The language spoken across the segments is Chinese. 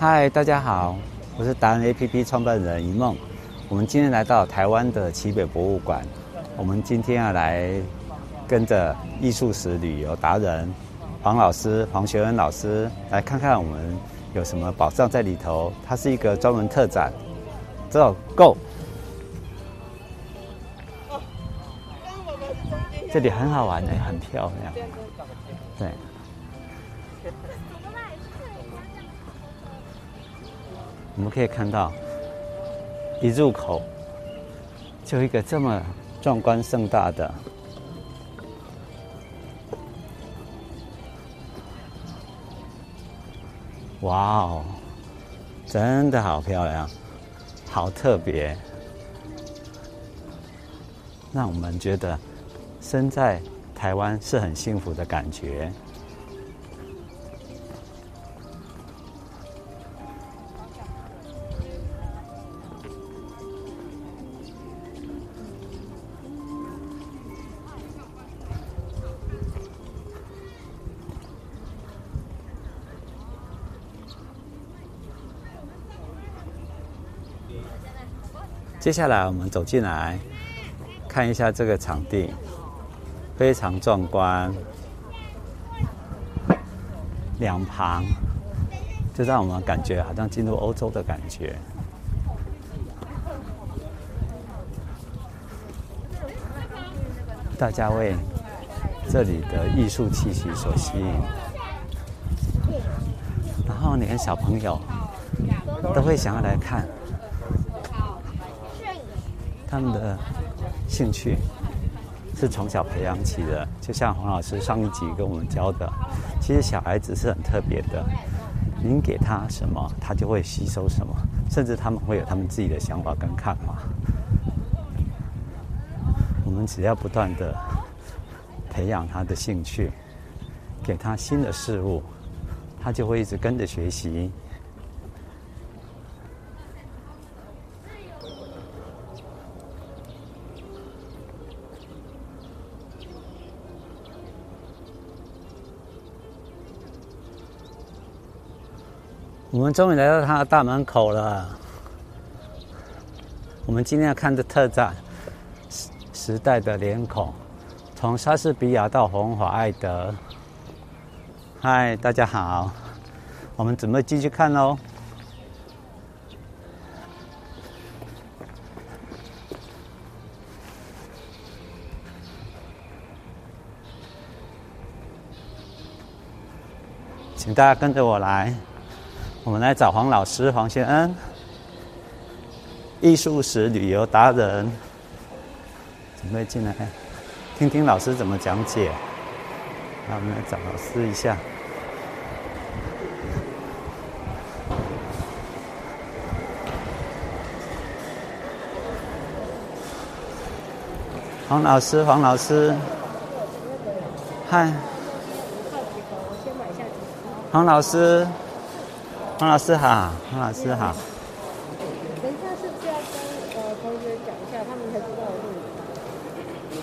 嗨，大家好，我是达人 APP 创办人一梦。我们今天来到台湾的奇北博物馆，我们今天要来跟着艺术史旅游达人黄老师黄学恩老师来看看我们有什么宝藏在里头。它是一个专门特展，走，Go！这里很好玩的，很漂亮，对。我们可以看到，一入口就一个这么壮观盛大的，哇哦，真的好漂亮，好特别，让我们觉得身在台湾是很幸福的感觉。接下来我们走进来，看一下这个场地，非常壮观。两旁就让我们感觉好像进入欧洲的感觉。大家为这里的艺术气息所吸引，然后连小朋友都会想要来看。他们的兴趣是从小培养起的，就像黄老师上一集跟我们教的，其实小孩子是很特别的，您给他什么，他就会吸收什么，甚至他们会有他们自己的想法跟看法。我们只要不断的培养他的兴趣，给他新的事物，他就会一直跟着学习。们终于来到他的大门口了。我们今天要看的特展，时时代的脸孔，从莎士比亚到红华爱德。嗨，大家好，我们准备继续看喽。请大家跟着我来。我们来找黄老师黄先恩，艺术史旅游达人，准备进来听听老师怎么讲解。那我们来找老师一下。黄老师，黄老师，嗨。黄老师。黄老师好，黄老师好。等一下是不是要跟呃同学讲一下，他们才知道录影？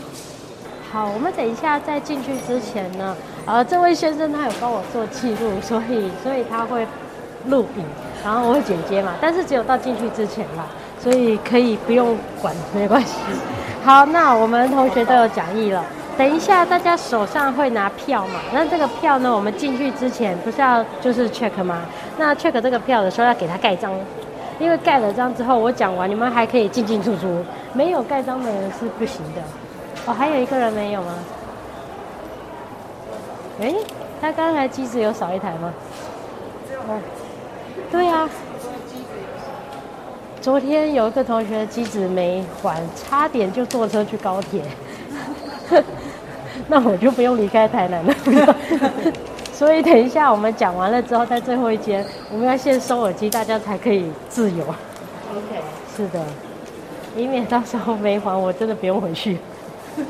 好，我们等一下在进去之前呢，呃，这位先生他有帮我做记录，所以所以他会录影，然后我会剪接嘛，但是只有到进去之前啦，所以可以不用管，没关系。好，那我们同学都有讲义了。等一下，大家手上会拿票嘛？那这个票呢？我们进去之前不是要就是 check 吗？那 check 这个票的时候要给他盖章，因为盖了章之后，我讲完你们还可以进进出出，没有盖章的人是不行的。哦，还有一个人没有吗？诶，他刚才机子有少一台吗？哦，对啊。昨天有一个同学机子没还，差点就坐车去高铁。那我就不用离开台南了，所以等一下我们讲完了之后，在最后一间，我们要先收耳机，大家才可以自由。OK，是的，以免到时候没还，我真的不用回去。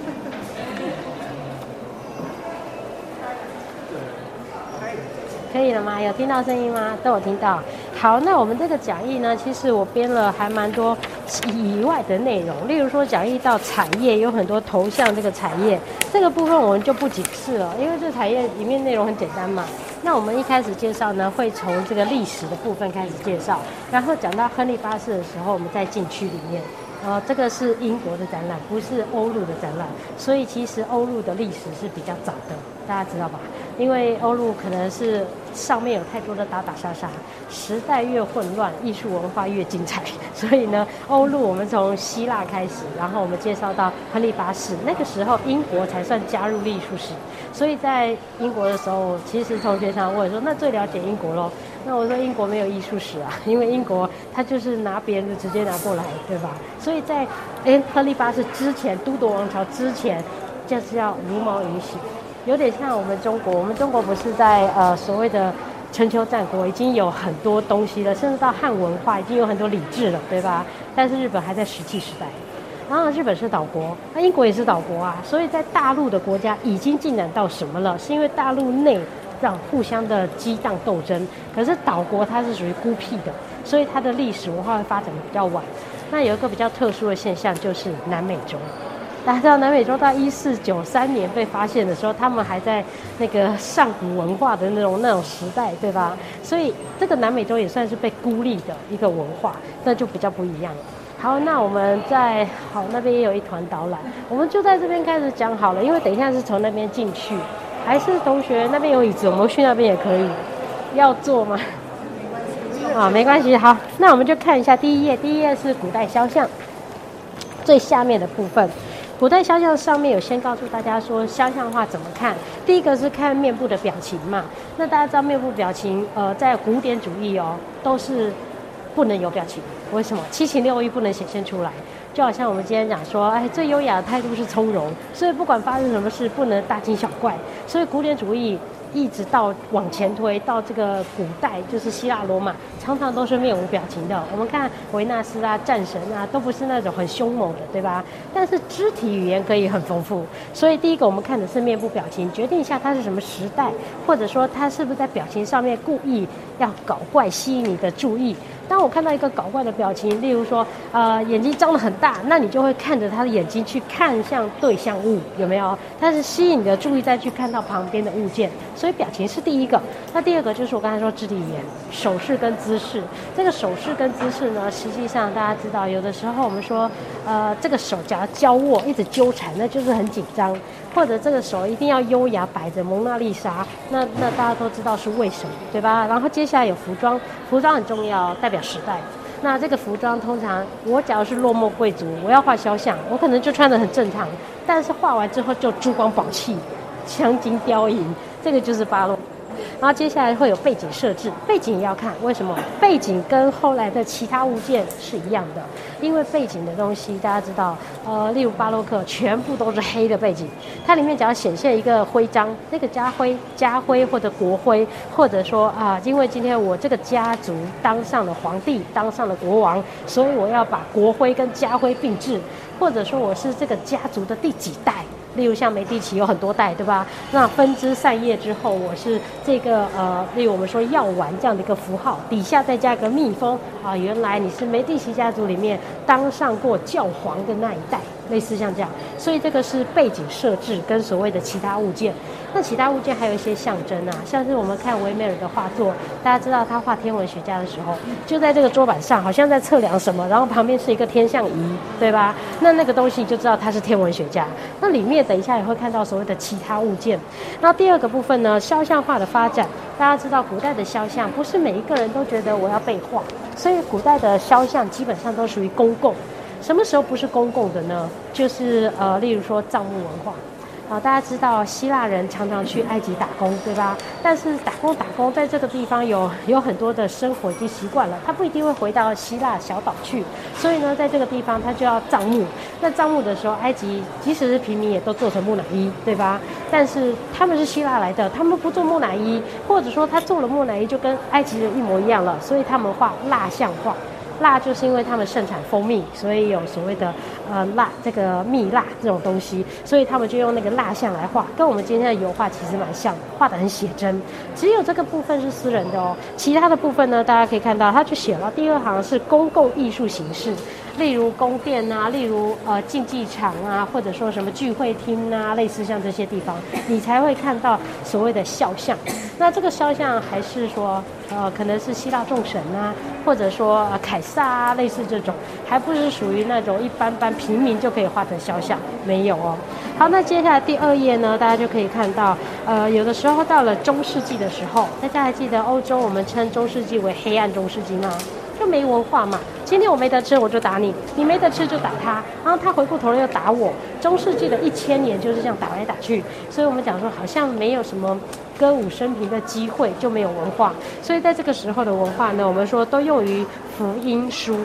可以了吗？有听到声音吗？都有听到。好，那我们这个讲义呢，其实我编了还蛮多以外的内容，例如说讲义到产业有很多头像，这个产业这个部分我们就不解释了，因为这产业里面内容很简单嘛。那我们一开始介绍呢，会从这个历史的部分开始介绍，然后讲到亨利八世的时候，我们再进去里面。呃，这个是英国的展览，不是欧陆的展览，所以其实欧陆的历史是比较早的，大家知道吧？因为欧陆可能是上面有太多的打打杀杀，时代越混乱，艺术文化越精彩。所以呢，欧陆我们从希腊开始，然后我们介绍到亨利八世，那个时候英国才算加入艺术史。所以在英国的时候，其实同学常问说，那最了解英国喽？那我说英国没有艺术史啊，因为英国他就是拿别人的直接拿过来，对吧？所以在诶亨利八世之前，都铎王朝之前，就是要茹毛饮血，有点像我们中国。我们中国不是在呃所谓的春秋战国已经有很多东西了，甚至到汉文化已经有很多礼制了，对吧？但是日本还在石器时代，然后日本是岛国，那英国也是岛国啊，所以在大陆的国家已经进展到什么了？是因为大陆内。让互相的激荡斗争，可是岛国它是属于孤僻的，所以它的历史文化会发展的比较晚。那有一个比较特殊的现象，就是南美洲。大家知道南美洲到一四九三年被发现的时候，他们还在那个上古文化的那种那种时代，对吧？所以这个南美洲也算是被孤立的一个文化，那就比较不一样。好，那我们在好那边也有一团导览，我们就在这边开始讲好了，因为等一下是从那边进去。还是同学那边有椅子，我们去那边也可以。要坐吗？啊，没关系。好，那我们就看一下第一页。第一页是古代肖像，最下面的部分。古代肖像上面有先告诉大家说肖像画怎么看。第一个是看面部的表情嘛。那大家知道面部表情，呃，在古典主义哦，都是不能有表情。为什么？七情六欲不能显现出来。就好像我们今天讲说，哎，最优雅的态度是从容，所以不管发生什么事，不能大惊小怪。所以古典主义一直到往前推到这个古代，就是希腊罗马，常常都是面无表情的。我们看维纳斯啊、战神啊，都不是那种很凶猛的，对吧？但是肢体语言可以很丰富。所以第一个我们看的是面部表情，决定一下他是什么时代，或者说他是不是在表情上面故意要搞怪，吸引你的注意。当我看到一个搞怪的表情，例如说，呃，眼睛张得很大，那你就会看着他的眼睛去看向对象物，有没有？它是吸引你的注意，再去看到旁边的物件。所以表情是第一个。那第二个就是我刚才说肢体语言、手势跟姿势。这个手势跟姿势呢，实际上大家知道，有的时候我们说，呃，这个手只要交握，一直纠缠，那就是很紧张。或者这个手一定要优雅摆着蒙娜丽莎，那那大家都知道是为什么，对吧？然后接下来有服装，服装很重要，代表时代。那这个服装通常，我假如是落寞贵族，我要画肖像，我可能就穿的很正常，但是画完之后就珠光宝气、镶金雕银，这个就是巴洛。然后接下来会有背景设置，背景也要看，为什么？背景跟后来的其他物件是一样的，因为背景的东西大家知道，呃，例如巴洛克全部都是黑的背景，它里面只要显现一个徽章，那个家徽、家徽或者国徽，或者说啊，因为今天我这个家族当上了皇帝，当上了国王，所以我要把国徽跟家徽并置，或者说我是这个家族的第几代。例如像梅地奇有很多代，对吧？那分支散叶之后，我是这个呃，例如我们说药丸这样的一个符号，底下再加一个蜜蜂啊，原来你是梅地奇家族里面当上过教皇的那一代。类似像这样，所以这个是背景设置跟所谓的其他物件。那其他物件还有一些象征啊，像是我们看维梅尔的画作，大家知道他画天文学家的时候，就在这个桌板上，好像在测量什么，然后旁边是一个天象仪，对吧？那那个东西就知道他是天文学家。那里面等一下也会看到所谓的其他物件。那第二个部分呢，肖像画的发展，大家知道古代的肖像不是每一个人都觉得我要被画，所以古代的肖像基本上都属于公共。什么时候不是公共的呢？就是呃，例如说葬墓文化，啊，大家知道希腊人常常去埃及打工，对吧？但是打工打工在这个地方有有很多的生活已经习惯了，他不一定会回到希腊小岛去，所以呢，在这个地方他就要葬墓。那葬墓的时候，埃及即使是平民也都做成木乃伊，对吧？但是他们是希腊来的，他们不做木乃伊，或者说他做了木乃伊就跟埃及人一模一样了，所以他们画蜡像画。蜡就是因为他们盛产蜂蜜，所以有所谓的呃蜡这个蜜蜡这种东西，所以他们就用那个蜡像来画，跟我们今天的油画其实蛮像的，画得很写真。只有这个部分是私人的哦，其他的部分呢，大家可以看到，他就写了第二行是公共艺术形式，例如宫殿啊，例如呃竞技场啊，或者说什么聚会厅啊，类似像这些地方，你才会看到所谓的肖像。那这个肖像还是说，呃，可能是希腊众神啊，或者说、呃、凯撒啊，类似这种，还不是属于那种一般般平民就可以画成肖像，没有哦。好，那接下来第二页呢，大家就可以看到，呃，有的时候到了中世纪的时候，大家还记得欧洲我们称中世纪为黑暗中世纪吗？就没文化嘛。今天我没得吃，我就打你；你没得吃就打他。然后他回过头来又打我。中世纪的一千年就是这样打来打去。所以我们讲说，好像没有什么歌舞升平的机会，就没有文化。所以在这个时候的文化呢，我们说都用于福音书。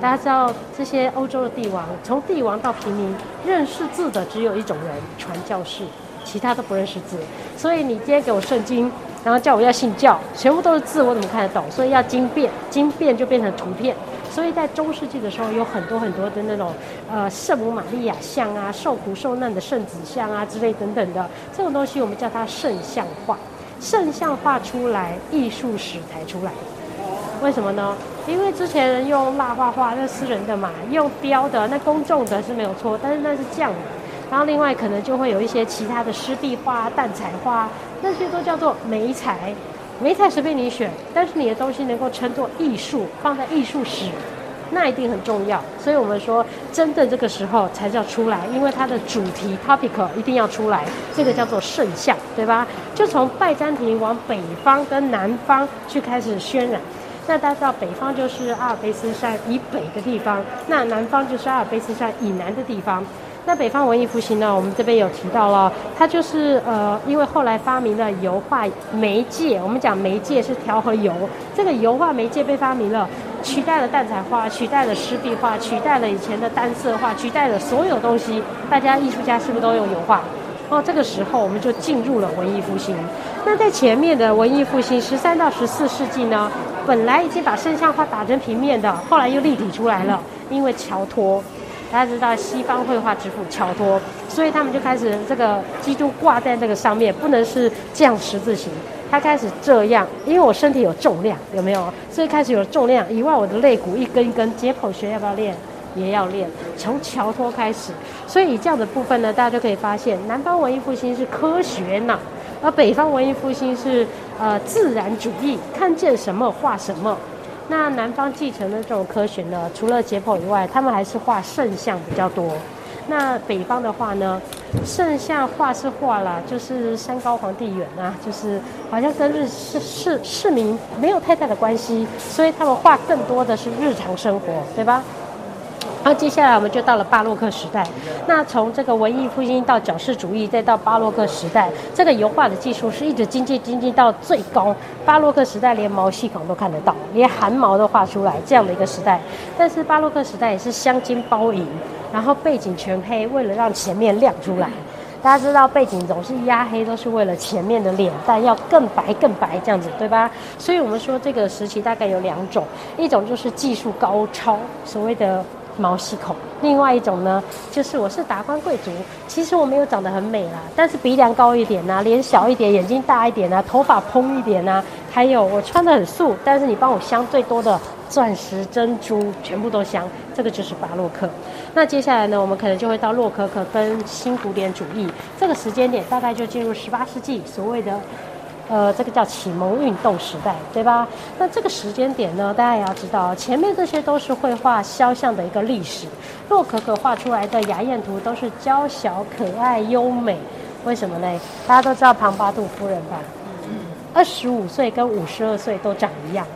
大家知道这些欧洲的帝王，从帝王到平民，认识字的只有一种人——传教士，其他都不认识字。所以你今天给我圣经。然后叫我要信教，全部都是字，我怎么看得懂？所以要经变，经变就变成图片。所以在中世纪的时候，有很多很多的那种呃圣母玛利亚像啊，受苦受难的圣子像啊之类等等的这种东西，我们叫它圣像画。圣像画出来，艺术史才出来。为什么呢？因为之前用蜡画画，那私人的嘛，用雕的，那公众的是没有错，但是那是匠。然后另外可能就会有一些其他的湿壁画、蛋彩画。那些都叫做美材，美材随便你选，但是你的东西能够称作艺术，放在艺术史，那一定很重要。所以我们说，真的这个时候才叫出来，因为它的主题 topic 一定要出来，这个叫做圣像，对吧？就从拜占庭往北方跟南方去开始渲染。那大家知道，北方就是阿尔卑斯山以北的地方，那南方就是阿尔卑斯山以南的地方。那北方文艺复兴呢？我们这边有提到了，它就是呃，因为后来发明了油画媒介，我们讲媒介是调和油，这个油画媒介被发明了，取代了蛋彩画，取代了湿壁画，取代了以前的单色画，取代了所有东西。大家艺术家是不是都用油画？哦，这个时候我们就进入了文艺复兴。那在前面的文艺复兴，十三到十四世纪呢，本来已经把圣像画打成平面的，后来又立体出来了，因为乔托。大家知道西方绘画之父乔托，所以他们就开始这个基督挂在这个上面，不能是这样十字形，他开始这样，因为我身体有重量，有没有？所以开始有重量以外，我的肋骨一根一根，解剖学要不要练？也要练。从乔托开始，所以以这样的部分呢，大家就可以发现，南方文艺复兴是科学脑，而北方文艺复兴是呃自然主义，看见什么画什么。那南方继承的这种科学呢，除了解剖以外，他们还是画圣像比较多。那北方的话呢，圣像画是画了，就是山高皇帝远啊，就是好像跟日市市市民没有太大的关系，所以他们画更多的是日常生活，对吧？然后接下来我们就到了巴洛克时代。那从这个文艺复兴到矫饰主义，再到巴洛克时代，这个油画的技术是一直精进精进到最高。巴洛克时代连毛细孔都看得到，连汗毛都画出来这样的一个时代。但是巴洛克时代也是镶金包银，然后背景全黑，为了让前面亮出来。大家知道背景总是压黑，都是为了前面的脸蛋要更白更白这样子，对吧？所以我们说这个时期大概有两种，一种就是技术高超，所谓的。毛细孔，另外一种呢，就是我是达官贵族，其实我没有长得很美啦，但是鼻梁高一点呐、脸小一点，眼睛大一点呐、头发蓬一点呐、还有我穿得很素，但是你帮我镶最多的钻石珍珠，全部都镶，这个就是巴洛克。那接下来呢，我们可能就会到洛可可跟新古典主义，这个时间点大概就进入十八世纪，所谓的。呃，这个叫启蒙运动时代，对吧？那这个时间点呢，大家也要知道，前面这些都是绘画肖像的一个历史。洛可可画出来的雅宴图都是娇小、可爱、优美，为什么呢？大家都知道庞巴杜夫人吧？二十五岁跟五十二岁都长一样，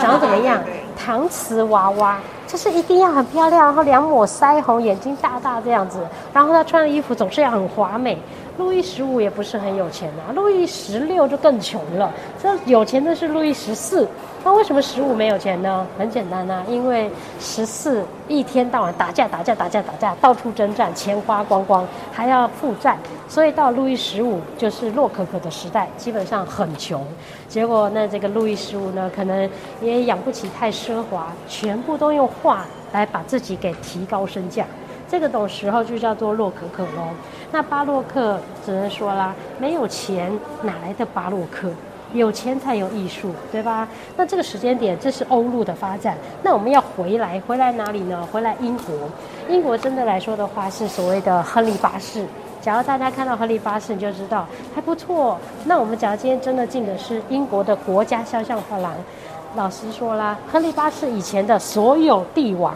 长怎么样？搪瓷娃娃，就是一定要很漂亮，然后两抹腮红，眼睛大大这样子，然后她穿的衣服总是要很华美。路易十五也不是很有钱啊，路易十六就更穷了。这有钱的是路易十四，那为什么十五没有钱呢？很简单啊，因为十四一天到晚打架打架打架打架，到处征战，钱花光光，还要负债，所以到路易十五就是洛可可的时代，基本上很穷。结果那这个路易十五呢，可能也养不起太奢华，全部都用画来把自己给提高身价。这个懂时候就叫做洛可可喽。那巴洛克只能说啦，没有钱哪来的巴洛克？有钱才有艺术，对吧？那这个时间点，这是欧陆的发展。那我们要回来，回来哪里呢？回来英国。英国真的来说的话，是所谓的亨利八世。假如大家看到亨利八世，你就知道还不错。那我们假如今天真的进的是英国的国家肖像画廊，老实说啦，亨利八世以前的所有帝王，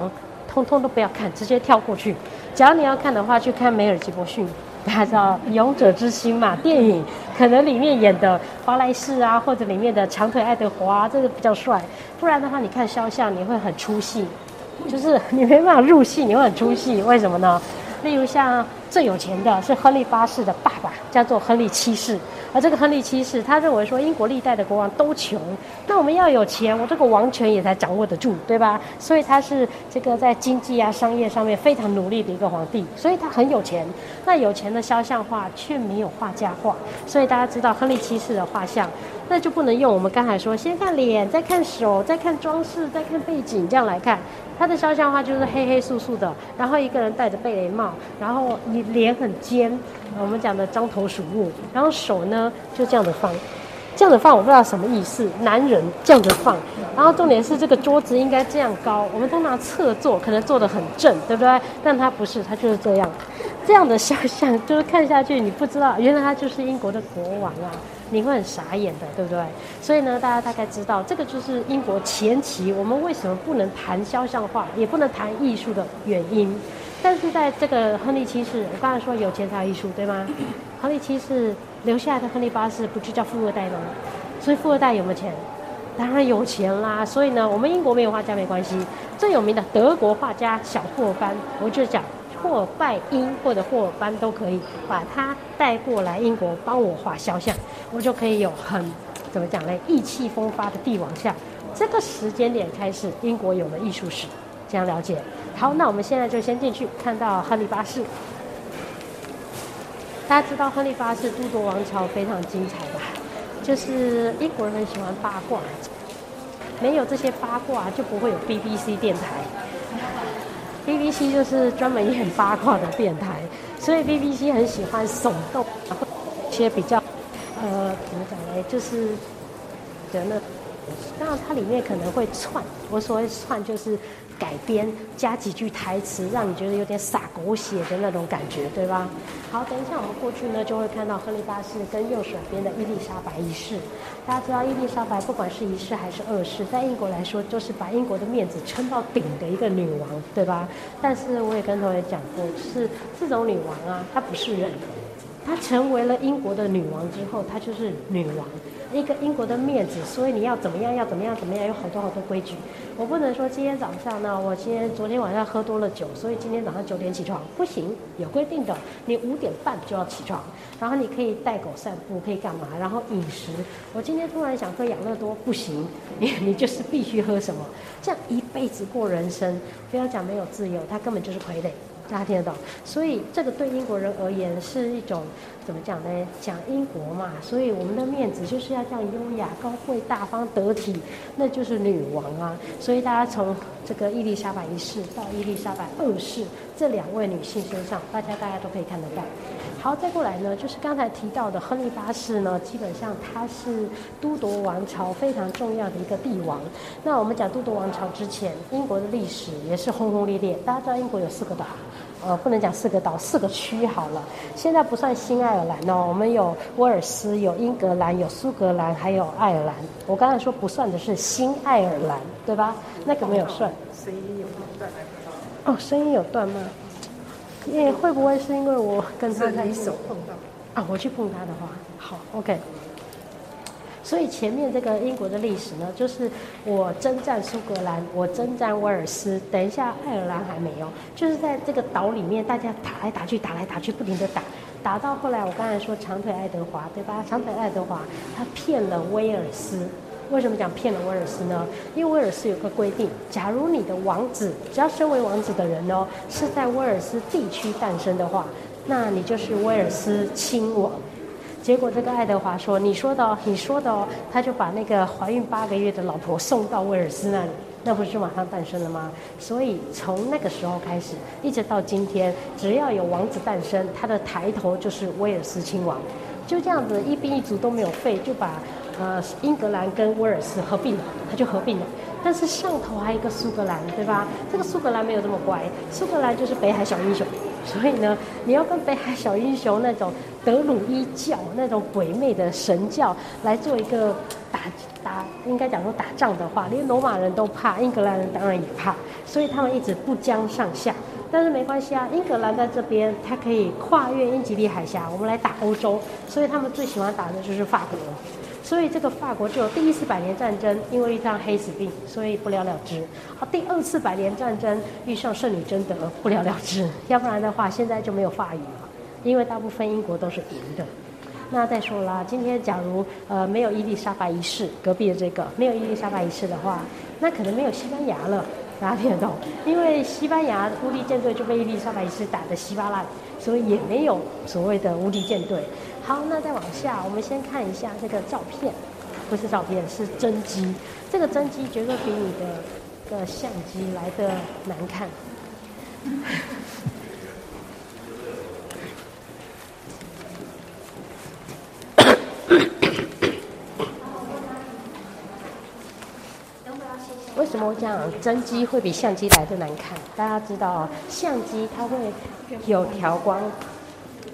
通通都不要看，直接跳过去。假如你要看的话，去看梅尔吉伯逊。大家知道《勇者之心》嘛？电影可能里面演的华莱士啊，或者里面的长腿爱德华，这个比较帅。不然的话，你看肖像你会很出戏，就是你没办法入戏，你会很出戏。为什么呢？例如像最有钱的是亨利八世的爸爸，叫做亨利七世。而这个亨利七世，他认为说英国历代的国王都穷，那我们要有钱，我这个王权也才掌握得住，对吧？所以他是这个在经济啊、商业上面非常努力的一个皇帝，所以他很有钱。那有钱的肖像画却没有画家画，所以大家知道亨利七世的画像，那就不能用我们刚才说先看脸，再看手，再看装饰，再看背景这样来看。他的肖像画就是黑黑素素的，然后一个人戴着贝雷帽，然后你脸很尖，我们讲的獐头鼠目，然后手呢就这样子放，这样子放我不知道什么意思，男人这样子放，然后重点是这个桌子应该这样高，我们通常侧坐可能坐得很正，对不对？但他不是，他就是这样，这样的肖像就是看下去你不知道，原来他就是英国的国王啊。你会很傻眼的，对不对？所以呢，大家大概知道这个就是英国前期我们为什么不能谈肖像画，也不能谈艺术的原因。但是在这个亨利七世，我刚才说有钱才有艺术，对吗？亨利七世留下来的亨利八世不就叫富二代吗？所以富二代有没有钱？当然有钱啦。所以呢，我们英国没有画家没关系。最有名的德国画家小霍尔班，我就讲。霍尔拜因或者霍尔班都可以把他带过来英国帮我画肖像，我就可以有很怎么讲呢？意气风发的帝王像。这个时间点开始，英国有了艺术史，这样了解。好，那我们现在就先进去看到亨利八世。大家知道亨利八世都铎王朝非常精彩吧？就是英国人很喜欢八卦，没有这些八卦就不会有 BBC 电台。BBC 就是专门演八卦的电台，所以 BBC 很喜欢耸动，然后一些比较，呃，怎么讲呢？就是人呢，当然它里面可能会串，我所谓串就是。改编加几句台词，让你觉得有点洒狗血的那种感觉，对吧？好，等一下我们过去呢，就会看到亨利八世跟右手边的伊丽莎白一世。大家知道伊丽莎白不管是一世还是二世，在英国来说都是把英国的面子撑到顶的一个女王，对吧？但是我也跟同学讲过，是这种女王啊，她不是人，她成为了英国的女王之后，她就是女王。一个英国的面子，所以你要怎么样，要怎么样，怎么样，有好多好多规矩。我不能说今天早上呢，我今天昨天晚上喝多了酒，所以今天早上九点起床，不行，有规定的，你五点半就要起床。然后你可以带狗散步，可以干嘛？然后饮食，我今天突然想喝养乐多，不行，你你就是必须喝什么？这样一辈子过人生，不要讲没有自由，他根本就是傀儡。大家听得懂？所以这个对英国人而言是一种怎么讲呢？讲英国嘛，所以我们的面子就是要这样优雅、高贵、大方、得体，那就是女王啊。所以大家从这个伊丽莎白一世到伊丽莎白二世这两位女性身上，大家大家都可以看得到。好，再过来呢，就是刚才提到的亨利八世呢，基本上他是都铎王朝非常重要的一个帝王。那我们讲都铎王朝之前，英国的历史也是轰轰烈烈。大家知道英国有四个岛，呃，不能讲四个岛，四个区好了。现在不算新爱尔兰哦，我们有威尔斯、有英格兰、有苏格兰，还有爱尔兰。我刚才说不算的是新爱尔兰，对吧？那个没有算。声音有断哦，声音有断吗？也、欸、会不会是因为我跟他在一手碰到啊？我去碰他的话，好，OK。所以前面这个英国的历史呢，就是我征战苏格兰，我征战威尔斯，等一下爱尔兰还没有，就是在这个岛里面，大家打来打去，打来打去，不停地打，打到后来，我刚才说长腿爱德华，对吧？长腿爱德华他骗了威尔斯。为什么讲骗了威尔斯呢？因为威尔斯有个规定，假如你的王子，只要身为王子的人哦，是在威尔斯地区诞生的话，那你就是威尔斯亲王。结果这个爱德华说：“你说的，你说的。”他就把那个怀孕八个月的老婆送到威尔斯那里，那不是马上诞生了吗？所以从那个时候开始，一直到今天，只要有王子诞生，他的抬头就是威尔斯亲王。就这样子，一兵一卒都没有废，就把。呃，英格兰跟威尔斯合并了，他就合并了。但是上头还有一个苏格兰，对吧？这个苏格兰没有这么乖，苏格兰就是北海小英雄，所以呢，你要跟北海小英雄那种德鲁伊教那种鬼魅的神教来做一个打打，应该讲说打仗的话，连罗马人都怕，英格兰人当然也怕，所以他们一直不相上下。但是没关系啊，英格兰在这边，它可以跨越英吉利海峡，我们来打欧洲，所以他们最喜欢打的就是法国。所以这个法国就有第一次百年战争，因为一场黑死病，所以不了了之。好，第二次百年战争遇上圣女贞德，不了了之。要不然的话，现在就没有法语了，因为大部分英国都是赢的。那再说啦，今天假如呃没有伊丽莎白一世，隔壁的这个没有伊丽莎白一世的话，那可能没有西班牙了。大家听得懂？因为西班牙无敌舰队就被伊丽莎白一世打得稀巴烂，所以也没有所谓的无敌舰队。好，那再往下，我们先看一下这个照片，不是照片，是真机。这个真机绝对比你的的相机来的难看。为什么我讲真机会比相机来的难看？大家知道，相机它会有调光。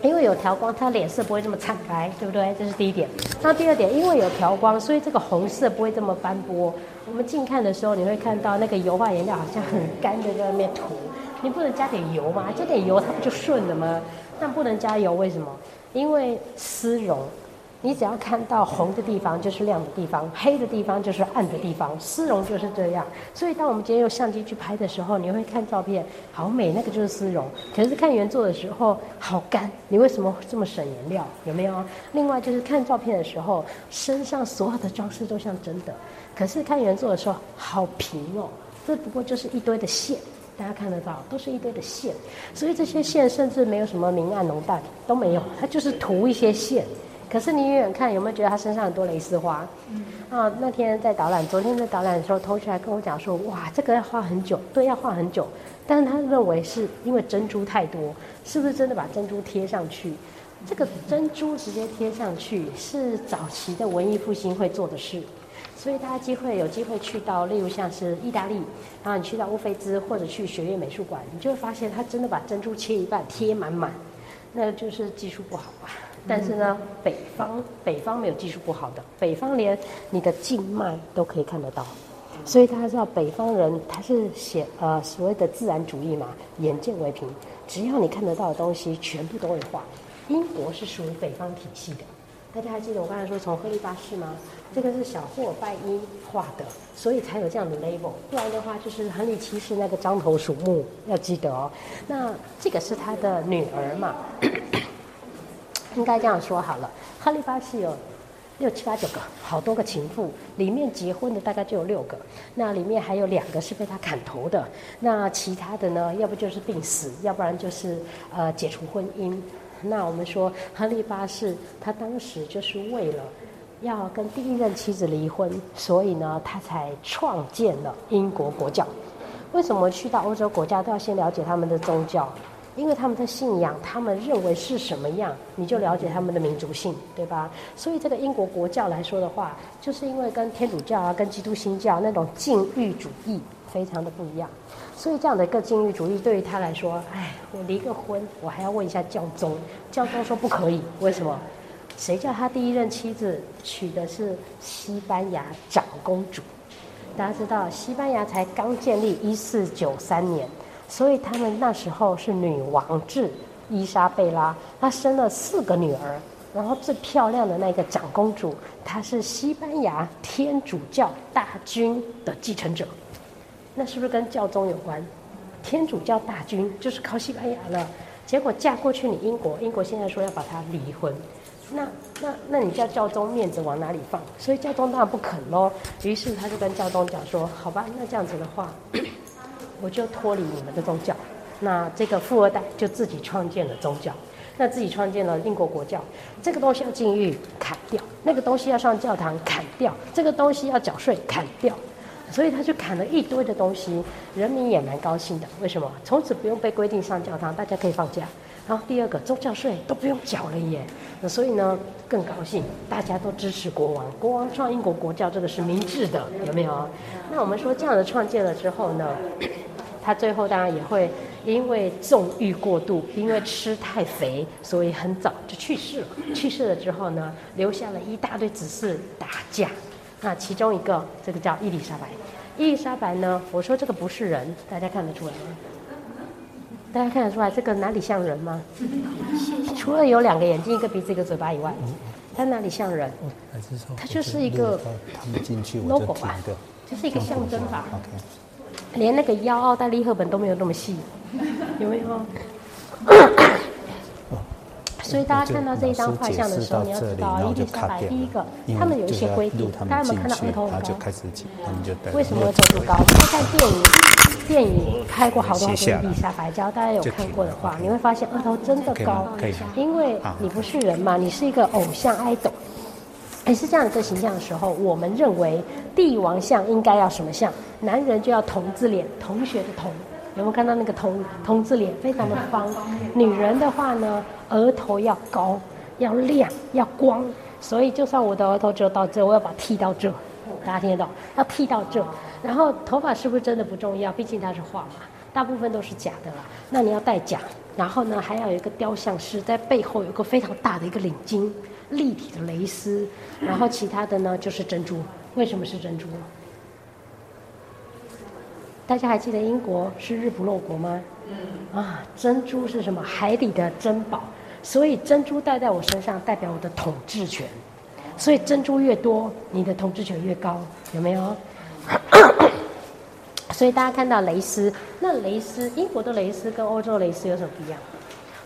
因为有调光，它脸色不会这么惨白，对不对？这是第一点。那第二点，因为有调光，所以这个红色不会这么斑驳。我们近看的时候，你会看到那个油画颜料好像很干的在外面涂。你不能加点油吗？加点油它不就顺了吗？但不能加油，为什么？因为丝绒。你只要看到红的地方就是亮的地方，黑的地方就是暗的地方，丝绒就是这样。所以当我们今天用相机去拍的时候，你会看照片好美，那个就是丝绒。可是看原作的时候好干，你为什么这么省颜料？有没有？另外就是看照片的时候，身上所有的装饰都像真的，可是看原作的时候好平哦，这不过就是一堆的线，大家看得到，都是一堆的线。所以这些线甚至没有什么明暗浓淡都没有，它就是涂一些线。可是你远远看有没有觉得他身上很多蕾丝花？嗯，啊，那天在导览，昨天在导览的时候，同学还跟我讲说，哇，这个要画很久，对，要画很久。但是他认为是因为珍珠太多，是不是真的把珍珠贴上去？这个珍珠直接贴上去是早期的文艺复兴会做的事，所以大家机会有机会去到，例如像是意大利，然后你去到乌菲兹或者去学院美术馆，你就会发现他真的把珍珠切一半贴满满，那就是技术不好吧。但是呢，北方北方没有技术不好的，北方连你的静脉都可以看得到，所以大家知道北方人他是写呃所谓的自然主义嘛，眼见为凭，只要你看得到的东西，全部都会画。英国是属于北方体系的，大家还记得我刚才说从亨利八世吗？这个是小霍尔拜因画的，所以才有这样的 label，不然的话就是亨利七世那个獐头鼠目，要记得哦。那这个是他的女儿嘛？应该这样说好了，亨利八世有六七八九个，好多个情妇，里面结婚的大概就有六个，那里面还有两个是被他砍头的，那其他的呢，要不就是病死，要不然就是呃解除婚姻。那我们说亨利八世他当时就是为了要跟第一任妻子离婚，所以呢他才创建了英国国教。为什么去到欧洲国家都要先了解他们的宗教？因为他们的信仰，他们认为是什么样，你就了解他们的民族性，对吧？所以这个英国国教来说的话，就是因为跟天主教啊、跟基督新教那种禁欲主义非常的不一样，所以这样的一个禁欲主义对于他来说，哎，我离个婚，我还要问一下教宗，教宗说不可以，为什么？谁叫他第一任妻子娶的是西班牙长公主？大家知道，西班牙才刚建立一四九三年。所以他们那时候是女王制，伊莎贝拉她生了四个女儿，然后最漂亮的那个长公主，她是西班牙天主教大军的继承者，那是不是跟教宗有关？天主教大军就是靠西班牙了，结果嫁过去你英国，英国现在说要把她离婚，那那那你叫教宗面子往哪里放？所以教宗当然不肯喽，于是他就跟教宗讲说：好吧，那这样子的话。我就脱离你们的宗教，那这个富二代就自己创建了宗教，那自己创建了英国国教，这个东西要禁欲砍掉，那个东西要上教堂砍掉，这个东西要缴税砍掉，所以他就砍了一堆的东西，人民也蛮高兴的。为什么？从此不用被规定上教堂，大家可以放假。然后第二个，宗教税都不用缴了耶，那所以呢更高兴，大家都支持国王，国王创英国国教，这个是明智的，有没有？那我们说这样的创建了之后呢？他最后当然也会因为纵欲过度，因为吃太肥，所以很早就去世了。去世了之后呢，留下了一大堆子嗣打架。那其中一个，这个叫伊丽莎白。伊丽莎白呢，我说这个不是人，大家看得出来吗？大家看得出来这个哪里像人吗？除了有两个眼睛、一个鼻子、一个嘴巴以外，它哪里像人？它就是一个 logo 吧，就是一个象征吧。连那个腰，奥黛丽赫本都没有那么细，有没有？所以大家看到这一张画像的时候，你要知道，伊丽莎白第一个，他们有一些规定。大家有没有看到额头很高？为什么额头不高？因为在电影，电影拍过好多好多伊丽莎白，只要大家有看过的话，你会发现额头真的高，因为你不是人嘛，你是一个偶像 idol。你是这样一个形象的时候，我们认为帝王像应该要什么像？男人就要童字脸，同学的童。有没有看到那个童童字脸，非常的方。女人的话呢，额头要高，要亮，要光。所以就算我的额头只有到这，我要把它剃到这。大家听得懂？要剃到这。然后头发是不是真的不重要？毕竟它是画嘛，大部分都是假的啦。那你要戴假，然后呢，还要有一个雕像师在背后有个非常大的一个领巾，立体的蕾丝。然后其他的呢就是珍珠。为什么是珍珠？大家还记得英国是日不落国吗？嗯。啊，珍珠是什么？海底的珍宝，所以珍珠戴在我身上代表我的统治权，所以珍珠越多，你的统治权越高，有没有？所以大家看到蕾丝，那蕾丝，英国的蕾丝跟欧洲蕾丝有什么不一样？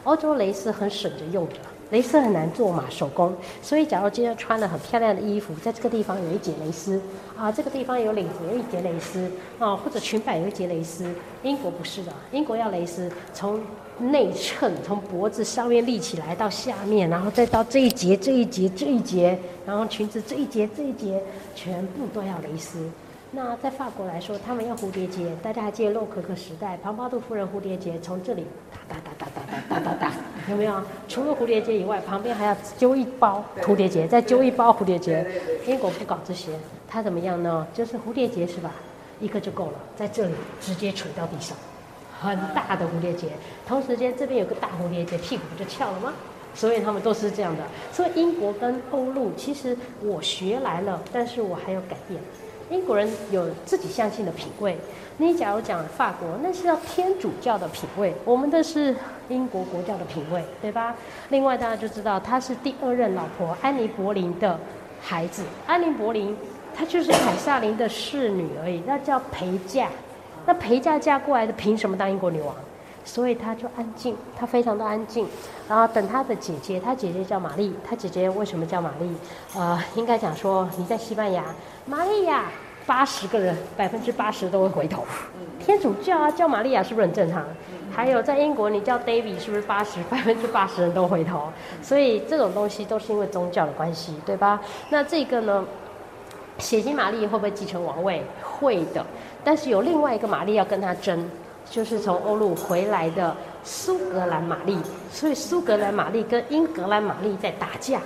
欧洲蕾丝很省着用的。蕾丝很难做嘛，手工，所以假如今天穿了很漂亮的衣服，在这个地方有一节蕾丝啊，这个地方有领子有一节蕾丝啊，或者裙摆有一节蕾丝。英国不是的，英国要蕾丝从内衬，从脖子上面立起来到下面，然后再到这一节这一节这一节，然后裙子这一节这一节全部都要蕾丝。那在法国来说，他们要蝴蝶结，大家还记得洛可可时代，庞巴杜夫人蝴蝶结从这里哒哒哒哒哒哒哒哒，有没有？除了蝴蝶结以外，旁边还要揪一包蝴蝶结，再揪一包蝴蝶结。英国不搞这些，它怎么样呢？就是蝴蝶结是吧？一个就够了，在这里直接垂到地上，很大的蝴蝶结。同时间这边有个大蝴蝶结，屁股不就翘了吗？所以他们都是这样的。所以英国跟欧陆，其实我学来了，但是我还有改变。英国人有自己相信的品味，你假如讲法国，那是要天主教的品味，我们的是英国国教的品味，对吧？另外大家就知道他是第二任老婆安妮·博林的孩子，安妮·博林她就是凯撒琳的侍女而已，那叫陪嫁，那陪嫁嫁过来的凭什么当英国女王？所以她就安静，她非常的安静，然后等她的姐姐，她姐姐叫玛丽，她姐姐为什么叫玛丽？呃，应该讲说你在西班牙，玛利亚，八十个人，百分之八十都会回头。天主教啊，叫玛利亚是不是很正常？还有在英国，你叫 David 是不是八十，百分之八十人都回头？所以这种东西都是因为宗教的关系，对吧？那这个呢，血腥玛丽会不会继承王位？会的，但是有另外一个玛丽要跟他争。就是从欧陆回来的苏格兰玛丽，所以苏格兰玛丽跟英格兰玛丽在打架。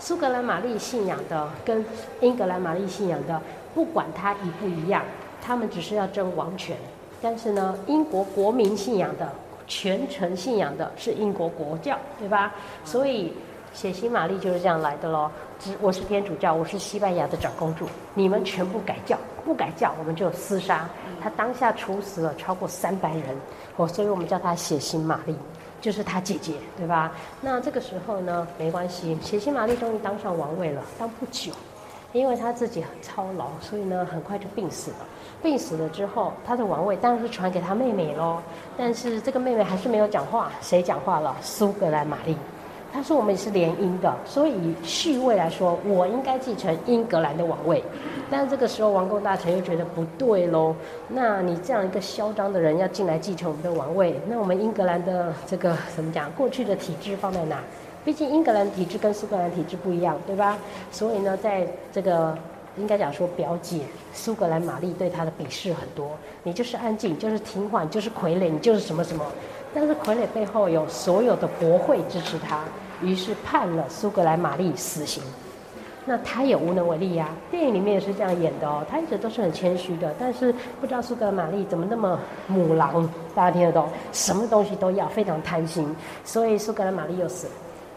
苏格兰玛丽信仰的跟英格兰玛丽信仰的，不管他一不一样，他们只是要争王权。但是呢，英国国民信仰的、全城信仰的是英国国教，对吧？所以。血腥玛丽就是这样来的喽。只我是天主教，我是西班牙的长公主，你们全部改教，不改教我们就厮杀。他当下处死了超过三百人，我，所以我们叫他血腥玛丽，就是他姐姐，对吧？那这个时候呢，没关系，血腥玛丽终于当上王位了，当不久，因为他自己很操劳，所以呢，很快就病死了。病死了之后，他的王位当然是传给他妹妹喽。但是这个妹妹还是没有讲话，谁讲话了？苏格兰玛丽。他说：“我们也是联姻的，所以以序位来说，我应该继承英格兰的王位。但这个时候，王公大臣又觉得不对喽。那你这样一个嚣张的人要进来继承我们的王位，那我们英格兰的这个怎么讲？过去的体制放在哪？毕竟英格兰体制跟苏格兰体制不一样，对吧？所以呢，在这个应该讲说，表姐苏格兰玛丽对他的鄙视很多。你就是安静，就是听话，就是傀儡，你就是什么什么。但是傀儡背后有所有的国会支持他。”于是判了苏格兰玛丽死刑，那他也无能为力呀、电影里面也是这样演的哦，他一直都是很谦虚的，但是不知道苏格兰玛丽怎么那么母狼，大家听得懂？什么东西都要，非常贪心，所以苏格兰玛丽又死了。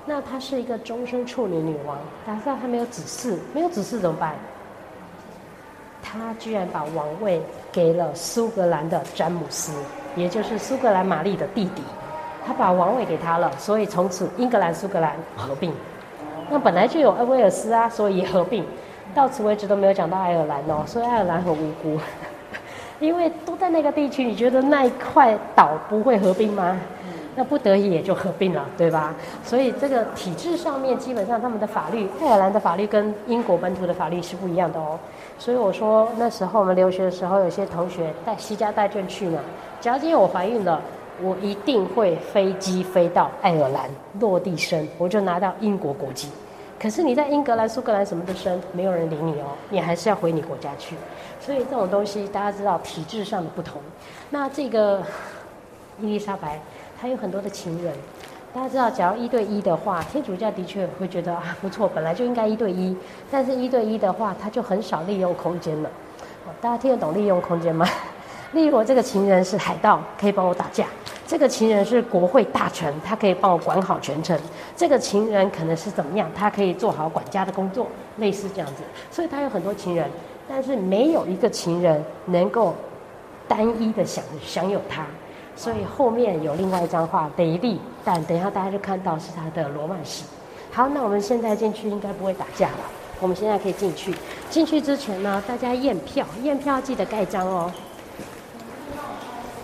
那她是一个终身处女女王，大家知道她没有子嗣，没有子嗣怎么办？她居然把王位给了苏格兰的詹姆斯，也就是苏格兰玛丽的弟弟。他把王位给他了，所以从此英格兰、苏格兰合并。那本来就有威尔斯啊，所以也合并。到此为止都没有讲到爱尔兰哦，所以爱尔兰很无辜，因为都在那个地区，你觉得那一块岛不会合并吗？那不得已也就合并了，对吧？所以这个体制上面，基本上他们的法律，爱尔兰的法律跟英国本土的法律是不一样的哦。所以我说那时候我们留学的时候，有些同学带西家带眷去呢。假如今天我怀孕了。我一定会飞机飞到爱尔兰落地生，我就拿到英国国籍。可是你在英格兰、苏格兰什么的生，没有人理你哦，你还是要回你国家去。所以这种东西大家知道体制上的不同。那这个伊丽莎白，他有很多的情人。大家知道，假如一对一的话，天主教的确会觉得啊不错，本来就应该一对一。但是一对一的话，他就很少利用空间了。大家听得懂利用空间吗？例如我这个情人是海盗，可以帮我打架；这个情人是国会大臣，他可以帮我管好全城；这个情人可能是怎么样，他可以做好管家的工作，类似这样子。所以他有很多情人，但是没有一个情人能够单一的享享有他。所以后面有另外一张画雷利，但等一下大家就看到是他的罗曼史。好，那我们现在进去应该不会打架了。我们现在可以进去。进去之前呢，大家验票，验票记得盖章哦。